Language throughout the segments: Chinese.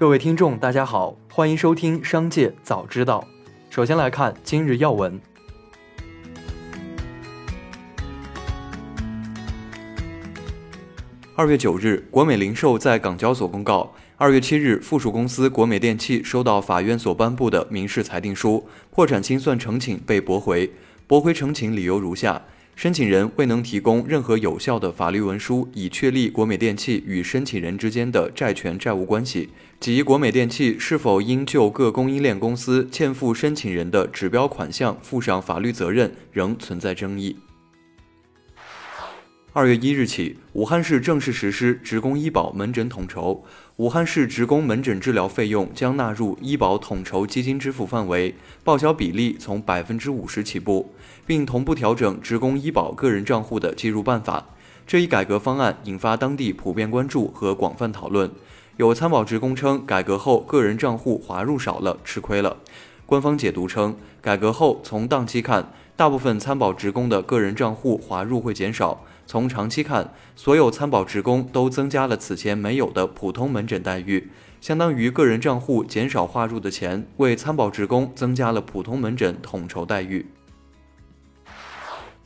各位听众，大家好，欢迎收听《商界早知道》。首先来看今日要闻。二月九日，国美零售在港交所公告，二月七日，附属公司国美电器收到法院所颁布的民事裁定书，破产清算呈请被驳回。驳回呈请理由如下。申请人未能提供任何有效的法律文书，以确立国美电器与申请人之间的债权债务关系，及国美电器是否应就各供应链公司欠付申请人的指标款项负上法律责任，仍存在争议。二月一日起，武汉市正式实施职工医保门诊统筹。武汉市职工门诊治疗费用将纳入医保统筹基金支付范围，报销比例从百分之五十起步，并同步调整职工医保个人账户的计入办法。这一改革方案引发当地普遍关注和广泛讨论。有参保职工称，改革后个人账户划入少了，吃亏了。官方解读称，改革后从档期看，大部分参保职工的个人账户划入会减少。从长期看，所有参保职工都增加了此前没有的普通门诊待遇，相当于个人账户减少划入的钱，为参保职工增加了普通门诊统筹待遇。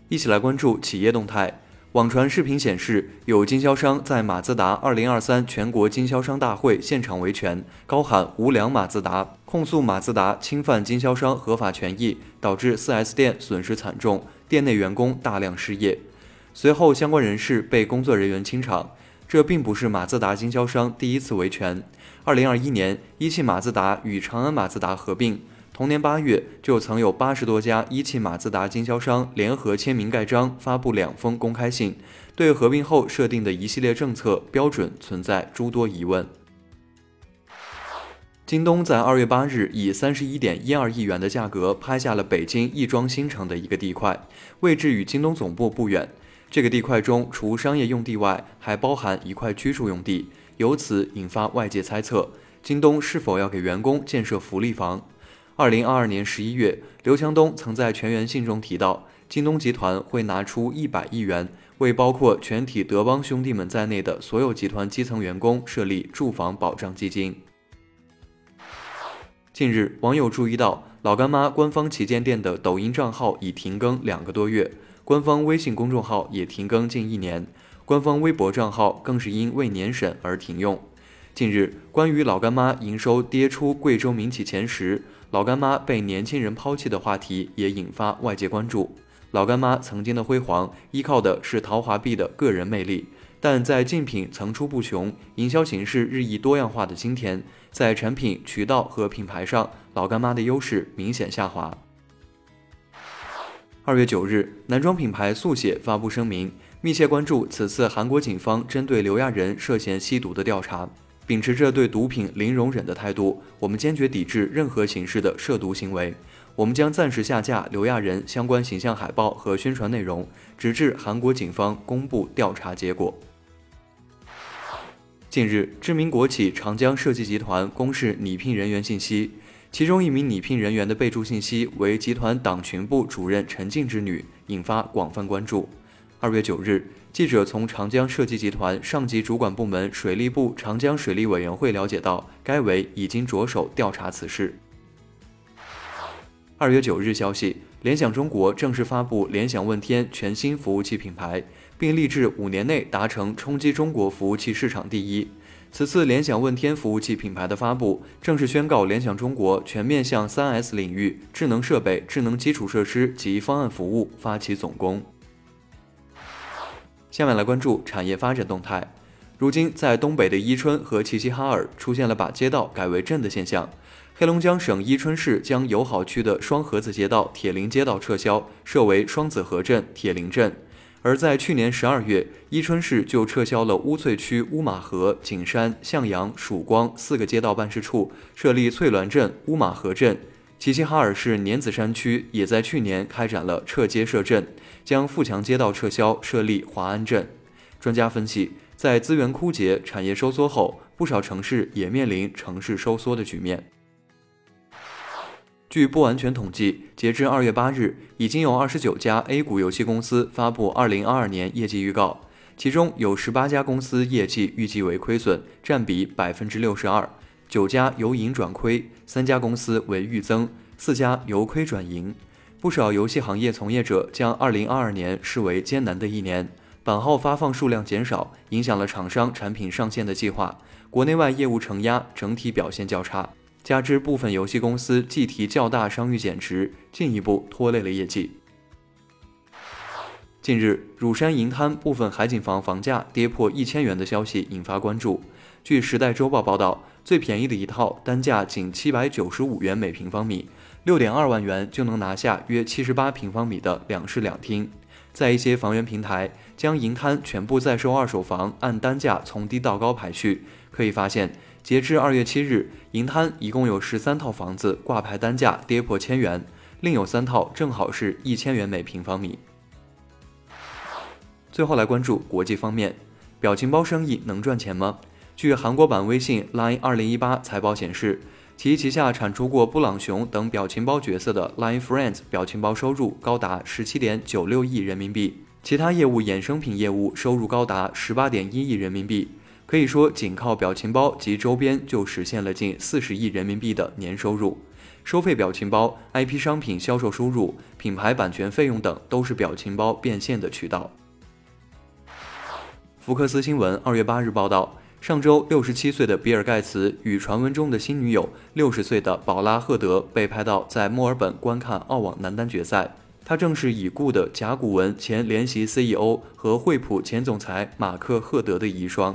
一起来关注企业动态。网传视频显示，有经销商在马自达2023全国经销商大会现场维权，高喊“无良马自达”，控诉马自达侵犯经销商合法权益，导致 4S 店损失惨重，店内员工大量失业。随后，相关人士被工作人员清场。这并不是马自达经销商第一次维权。二零二一年，一汽马自达与长安马自达合并，同年八月就曾有八十多家一汽马自达经销商联合签名盖章，发布两封公开信，对合并后设定的一系列政策标准存在诸多疑问。京东在二月八日以三十一点一二亿元的价格拍下了北京亦庄新城的一个地块，位置与京东总部不远。这个地块中，除商业用地外，还包含一块居住用地，由此引发外界猜测，京东是否要给员工建设福利房？二零二二年十一月，刘强东曾在全员信中提到，京东集团会拿出一百亿元，为包括全体德邦兄弟们在内的所有集团基层员工设立住房保障基金。近日，网友注意到老干妈官方旗舰店的抖音账号已停更两个多月。官方微信公众号也停更近一年，官方微博账号更是因未年审而停用。近日，关于老干妈营收跌出贵州民企前十，老干妈被年轻人抛弃的话题也引发外界关注。老干妈曾经的辉煌，依靠的是陶华碧的个人魅力，但在竞品层出不穷、营销形式日益多样化的今天，在产品、渠道和品牌上，老干妈的优势明显下滑。二月九日，男装品牌速写发布声明，密切关注此次韩国警方针对刘亚仁涉嫌吸毒的调查。秉持着对毒品零容忍的态度，我们坚决抵制任何形式的涉毒行为。我们将暂时下架刘亚仁相关形象海报和宣传内容，直至韩国警方公布调查结果。近日，知名国企长江设计集团公示拟聘人员信息。其中一名拟聘人员的备注信息为集团党群部主任陈静之女，引发广泛关注。二月九日，记者从长江设计集团上级主管部门水利部长江水利委员会了解到，该委已经着手调查此事。二月九日消息，联想中国正式发布联想问天全新服务器品牌，并立志五年内达成冲击中国服务器市场第一。此次联想问天服务器品牌的发布，正式宣告联想中国全面向 3S 领域智能设备、智能基础设施及方案服务发起总攻。下面来关注产业发展动态。如今，在东北的伊春和齐齐哈尔出现了把街道改为镇的现象。黑龙江省伊春市将友好区的双河子街道铁林街道撤销，设为双子河镇铁林镇。而在去年十二月，伊春市就撤销了乌翠区乌马河、景山、向阳、曙光四个街道办事处，设立翠峦镇、乌马河镇。齐齐哈尔市年子山区也在去年开展了撤街设镇，将富强街道撤销，设立华安镇。专家分析，在资源枯竭、产业收缩后，不少城市也面临城市收缩的局面。据不完全统计，截至二月八日，已经有二十九家 A 股游戏公司发布二零二二年业绩预告，其中有十八家公司业绩预计为亏损，占比百分之六十二。九家由盈转亏，三家公司为预增，四家由亏转盈。不少游戏行业从业者将2022年视为艰难的一年，版号发放数量减少，影响了厂商产品上线的计划，国内外业务承压，整体表现较差。加之部分游戏公司计提较大商誉减值，进一步拖累了业绩。近日，乳山银滩部分海景房房价跌破一千元的消息引发关注。据《时代周报》报道，最便宜的一套单价仅七百九十五元每平方米。六点二万元就能拿下约七十八平方米的两室两厅，在一些房源平台将银滩全部在售二手房按单价从低到高排序，可以发现，截至二月七日，银滩一共有十三套房子挂牌单价跌破千元，另有三套正好是一千元每平方米。最后来关注国际方面，表情包生意能赚钱吗？据韩国版微信 Line 二零一八财报显示。其旗下产出过布朗熊等表情包角色的 Line Friends 表情包收入高达十七点九六亿人民币，其他业务衍生品业务收入高达十八点一亿人民币。可以说，仅靠表情包及周边就实现了近四十亿人民币的年收入。收费表情包、IP 商品销售收入、品牌版权费用等都是表情包变现的渠道。福克斯新闻二月八日报道。上周，六十七岁的比尔·盖茨与传闻中的新女友六十岁的宝拉·赫德被拍到在墨尔本观看澳网男单决赛。他正是已故的甲骨文前联席 CEO 和惠普前总裁马克·赫德的遗孀。